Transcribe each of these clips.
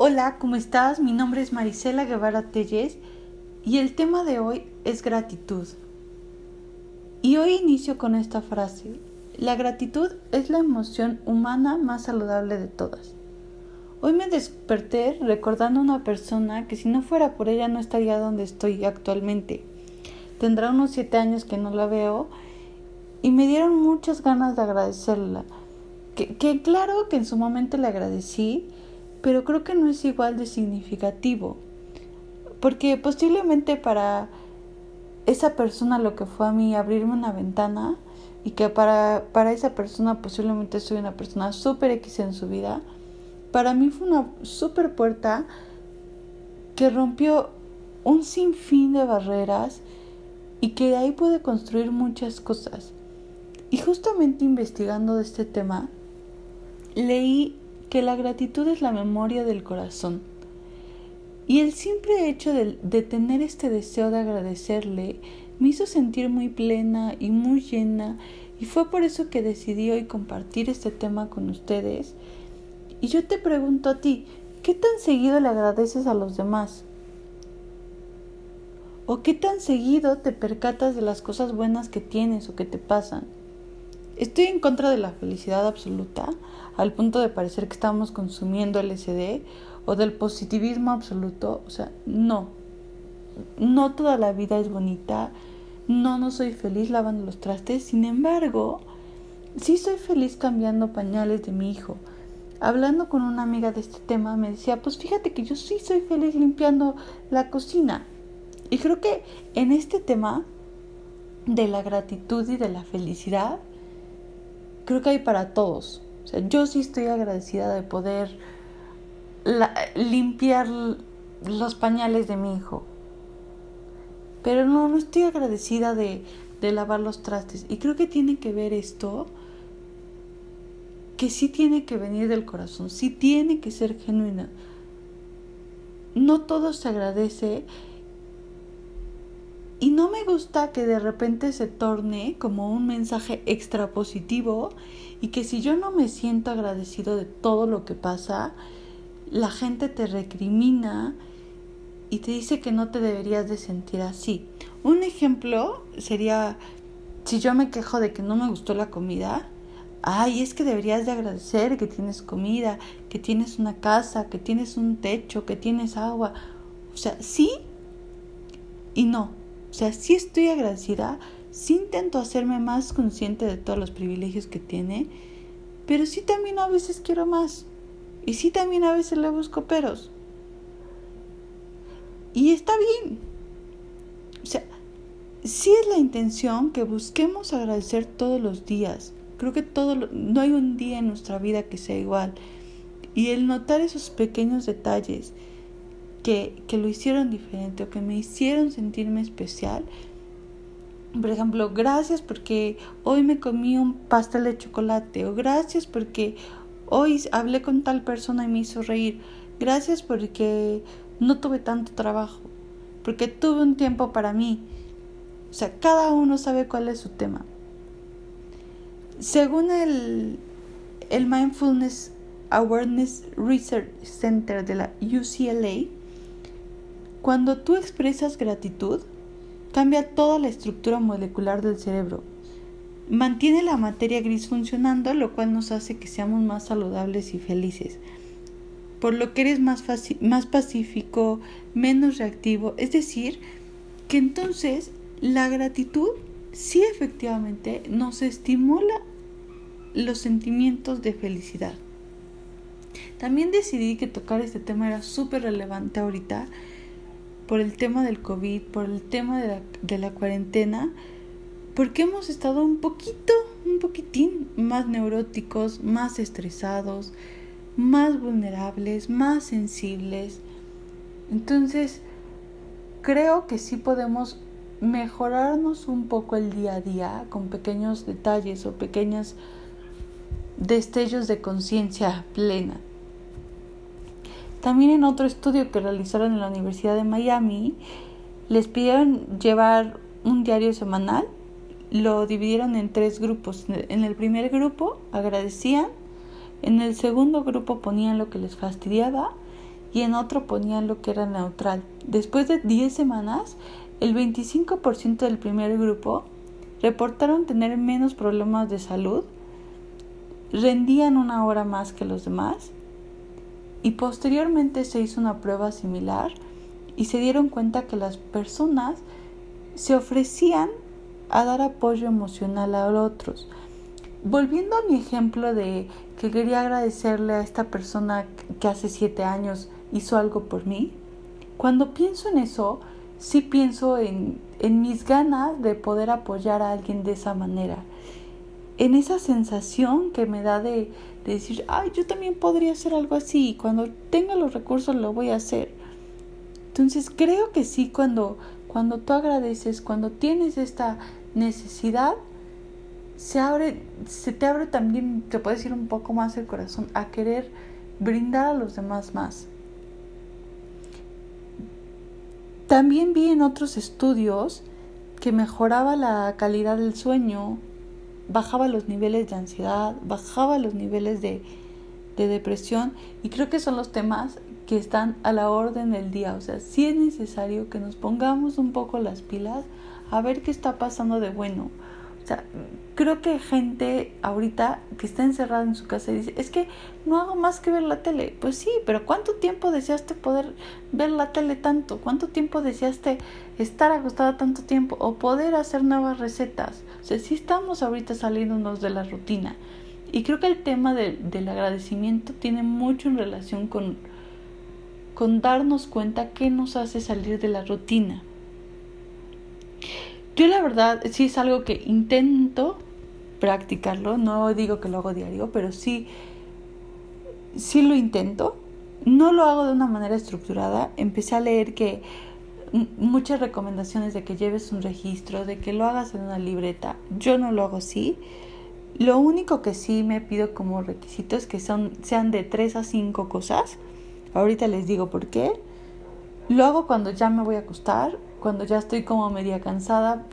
Hola, ¿cómo estás? Mi nombre es Marisela Guevara Telles y el tema de hoy es gratitud. Y hoy inicio con esta frase. La gratitud es la emoción humana más saludable de todas. Hoy me desperté recordando a una persona que si no fuera por ella no estaría donde estoy actualmente. Tendrá unos siete años que no la veo y me dieron muchas ganas de agradecerla. Que, que claro que en su momento le agradecí, pero creo que no es igual de significativo. Porque posiblemente para esa persona lo que fue a mí abrirme una ventana y que para, para esa persona posiblemente soy una persona súper X en su vida, para mí fue una súper puerta que rompió un sinfín de barreras y que de ahí pude construir muchas cosas. Y justamente investigando de este tema, leí que la gratitud es la memoria del corazón. Y el simple hecho de, tener este deseo de agradecerle me hizo sentir muy plena y muy llena y fue por eso que decidí hoy compartir este tema con ustedes. Y yo te pregunto a ti, ¿qué tan seguido le agradeces a los demás? ¿O qué tan seguido te percatas de las cosas buenas que tienes o que te pasan? Estoy en contra de la felicidad absoluta, al punto de parecer que estamos consumiendo LSD o del positivismo absoluto. O sea, no. No toda la vida es bonita. No, no soy feliz lavando los trastes. Sin embargo, sí soy feliz cambiando pañales de mi hijo. Hablando con una amiga de este tema, me decía, pues fíjate que yo sí soy feliz limpiando la cocina. Y creo que en este tema de la gratitud y de la felicidad, creo que hay para todos. Yo sí estoy agradecida de poder limpiar los pañales de mi hijo. Pero no, no estoy agradecida de, de lavar los trastes. Y creo que tiene que ver esto, que sí tiene que venir del corazón, sí tiene que ser genuina. No todo se agradece y no me gusta que de repente se torne como un mensaje extra positivo y que si yo no me siento agradecido de todo lo que pasa, la gente te recrimina y te dice que no te deberías de sentir así. Un ejemplo sería si yo me quejo de que no me gustó la comida, ay, es que deberías de agradecer que tienes comida, que tienes una casa, que tienes un techo, que tienes agua. O sea, sí y no. O sea, sí estoy agradecida, sí intento hacerme más consciente de todos los privilegios que tiene, pero sí también a veces quiero más. Y sí también a veces le busco peros. Y está bien. O sea, sí es la intención que busquemos agradecer todos los días. Creo que todo no hay un día en nuestra vida que sea igual. Y el notar esos pequeños detalles que, lo hicieron diferente o que me hicieron sentirme especial. Por ejemplo, gracias porque hoy me comí un pastel de chocolate o gracias porque hoy hablé con tal persona y me hizo reír. Gracias porque no tuve tanto trabajo, porque tuve un tiempo para mí. O sea, cada uno sabe cuál es su tema. Según el, el Mindfulness Awareness Research Center de la UCLA, cuando tú expresas gratitud, cambia toda la estructura molecular del cerebro. Mantiene la materia gris funcionando, lo cual nos hace que seamos más saludables y felices. Por lo que eres más, pacífico, menos reactivo. Es decir, que entonces la gratitud sí efectivamente nos estimula los sentimientos de felicidad. También decidí que tocar este tema era súper relevante ahorita por el tema del COVID, por el tema de la, cuarentena, porque hemos estado un poquito, un poquitín más neuróticos, más estresados, más vulnerables, más sensibles. Entonces, creo que sí podemos mejorarnos un poco el día a día con pequeños detalles o pequeños destellos de conciencia plena. También en otro estudio que realizaron en la Universidad de Miami, les pidieron llevar un diario semanal, lo dividieron en tres grupos. En el primer grupo agradecían, en el segundo grupo ponían lo que les fastidiaba y en otro ponían lo que era neutral. Después de 10 semanas, el 25% del primer grupo reportaron tener menos problemas de salud, rendían una hora más que los demás y posteriormente se hizo una prueba similar y se dieron cuenta que las personas se ofrecían a dar apoyo emocional a otros. Volviendo a mi ejemplo de que quería agradecerle a esta persona que hace siete años hizo algo por mí, cuando pienso en eso, sí pienso en, en mis ganas de poder apoyar a alguien de esa manera, en esa sensación que me da de, de decir, ay, yo también podría hacer algo así, cuando tenga los recursos lo voy a hacer. Entonces creo que sí, cuando, cuando tú agradeces, cuando tienes esta necesidad, se abre, se te abre también, te puedes ir un poco más el corazón a querer brindar a los demás más. También vi en otros estudios que mejoraba la calidad del sueño, bajaba los niveles de ansiedad, bajaba los niveles de, de depresión y creo que son los temas que están a la orden del día. O sea, sí es necesario que nos pongamos un poco las pilas a ver qué está pasando de bueno. Sea, creo que gente ahorita que está encerrada en su casa y dice, es que no hago más que ver la tele. Pues sí, pero ¿cuánto tiempo deseaste poder ver la tele tanto? ¿Cuánto tiempo deseaste estar acostada tanto tiempo? O poder hacer nuevas recetas. O sea, sí estamos ahorita saliéndonos de la rutina. Y creo que el tema del agradecimiento tiene mucho en relación con, con darnos cuenta qué nos hace salir de la rutina. Yo la verdad sí es algo que intento practicarlo. No digo que lo hago diario, pero sí, sí lo intento. No lo hago de una manera estructurada. Empecé a leer que muchas recomendaciones de que lleves un registro, de que lo hagas en una libreta. Yo no lo hago así. Lo único que sí me pido como requisito es que son, sean de tres a cinco cosas. Ahorita les digo por qué. Lo hago cuando ya me voy a acostar, cuando ya estoy como media cansada,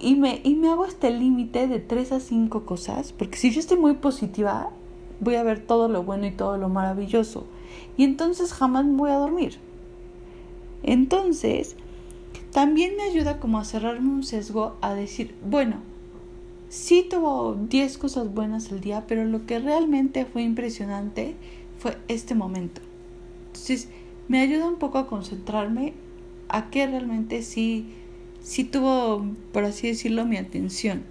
y me, y me hago este límite de tres a cinco cosas, porque si yo estoy muy positiva, voy a ver todo lo bueno y todo lo maravilloso. Y entonces jamás voy a dormir. Entonces, también me ayuda como a cerrarme un sesgo a decir, bueno, sí tuvo 10 cosas buenas el día, pero lo que realmente fue impresionante fue este momento. Entonces, me ayuda un poco a concentrarme a qué realmente sí sí tuvo, por así decirlo, mi atención.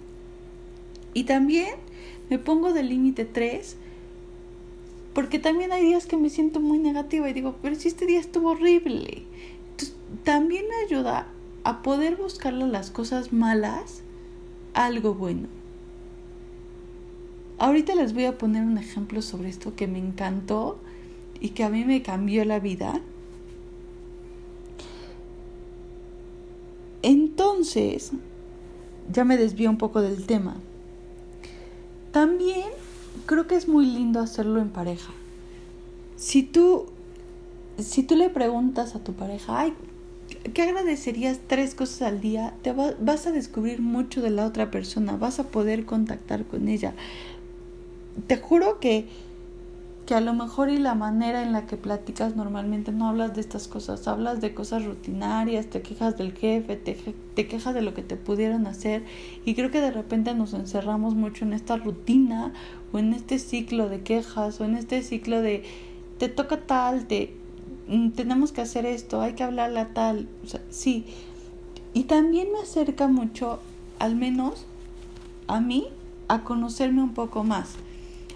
Y también me pongo de límite 3 porque también hay días que me siento muy negativa y digo, pero si este día estuvo horrible. también me ayuda a poder buscarle las cosas malas algo bueno. Ahorita les voy a poner un ejemplo sobre esto que me encantó y que a mí me cambió la vida. Entonces, ya me desvío un poco del tema. También creo que es muy lindo hacerlo en pareja. Si tú, si tú le preguntas a tu pareja, ay, ¿qué agradecerías tres cosas al día? Te vas a descubrir mucho de la otra persona, vas a poder contactar con ella. Te juro que que a lo mejor y la manera en la que platicas normalmente no hablas de estas cosas, hablas de cosas rutinarias, te quejas del jefe, te, te quejas de lo que te pudieron hacer y creo que de repente nos encerramos mucho en esta rutina o en este ciclo de quejas o en este ciclo de te toca tal, te mm, tenemos que hacer esto, hay que hablarle a tal, o sea, sí. Y también me acerca mucho, al menos a mí, a conocerme un poco más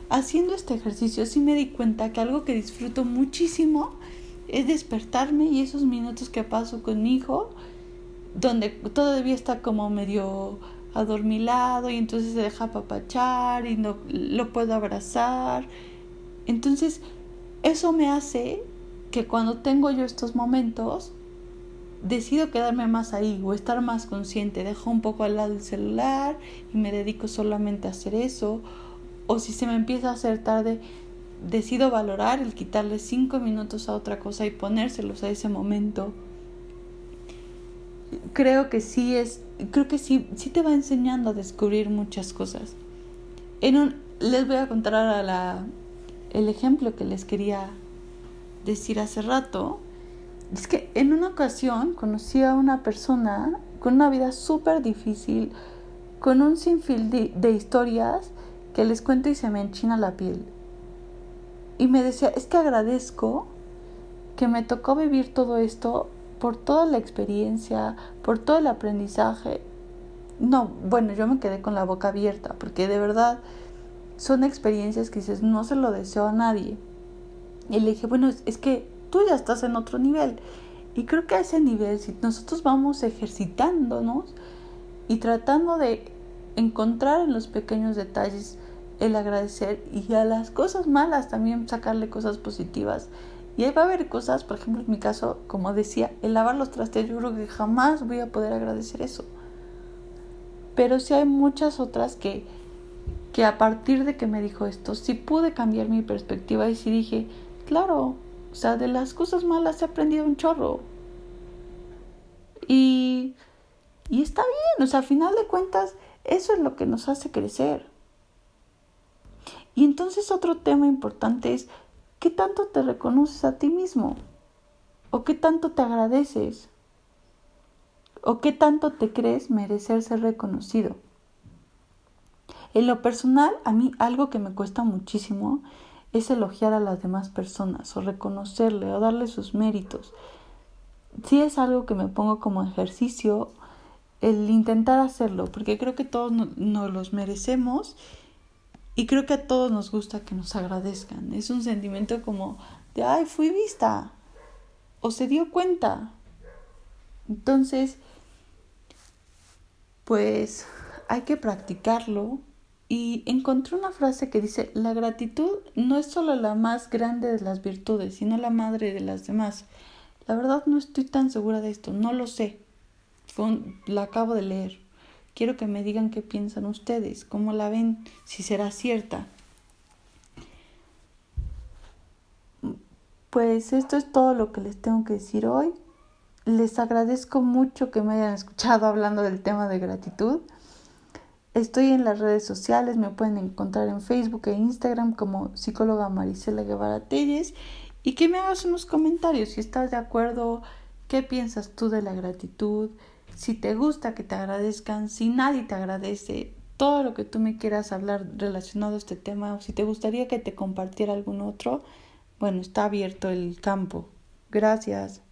haciendo este ejercicio sí me di cuenta que algo que disfruto muchísimo es despertarme y esos minutos que paso con mi hijo, donde todavía está como medio adormilado y entonces se deja papachar y no lo puedo abrazar. Entonces, eso me hace que cuando tengo yo estos momentos, decido quedarme más ahí o estar más consciente, dejo un poco al lado el celular y me dedico solamente a hacer eso o si se me empieza a hacer tarde, decido valorar el quitarle cinco minutos a otra cosa y ponérselos a ese momento. Creo que sí es, creo que sí, sí te va enseñando a descubrir muchas cosas. En un, les voy a contar ahora la, el ejemplo que les quería decir hace rato es que en una ocasión conocí a una persona con una vida súper difícil, con un sinfín de, de, historias que les cuento y se me enchina la piel. Y me decía, es que agradezco que me tocó vivir todo esto por toda la experiencia, por todo el aprendizaje. No, bueno, yo me quedé con la boca abierta, porque de verdad son experiencias que dices, no se lo deseo a nadie. Y le dije, bueno, es que tú ya estás en otro nivel. Y creo que a ese nivel, si nosotros vamos ejercitándonos y tratando de encontrar en los pequeños detalles el agradecer y a las cosas malas también sacarle cosas positivas. Y ahí va a haber cosas, por ejemplo, en mi caso, como decía, el lavar los trastes, yo creo que jamás voy a poder agradecer eso. Pero sí hay muchas otras que, que a partir de que me dijo esto, sí pude cambiar mi perspectiva y sí dije, claro, o sea, de las cosas malas he aprendido un chorro. Y, y está bien, o sea, al final de cuentas, eso es lo que nos hace crecer. Y entonces otro tema importante es, ¿qué tanto te reconoces a ti mismo? ¿O qué tanto te agradeces? ¿O qué tanto te crees merecer ser reconocido? En lo personal, a mí algo que me cuesta muchísimo es elogiar a las demás personas o reconocerle o darle sus méritos. Sí es algo que me pongo como ejercicio el intentar hacerlo, porque creo que todos nos los merecemos y creo que a todos nos gusta que nos agradezcan. Es un sentimiento como de, ay, fui vista o se dio cuenta. Entonces, pues hay que practicarlo y encontré una frase que dice, la gratitud no es solo la más grande de las virtudes, sino la madre de las demás. La verdad no estoy tan segura de esto, no lo sé. la acabo de leer. Quiero que me digan qué piensan ustedes, cómo la ven, si será cierta. Pues esto es todo lo que les tengo que decir hoy. Les agradezco mucho que me hayan escuchado hablando del tema de gratitud. Estoy en las redes sociales, me pueden encontrar en Facebook e Instagram como psicóloga Marisela Guevara Telles y que me hagas unos comentarios si estás de acuerdo, qué piensas tú de la gratitud, si te gusta que te agradezcan, si nadie te agradece, todo lo que tú me quieras hablar relacionado a este tema o si te gustaría que te compartiera algún otro, bueno, está abierto el campo. Gracias.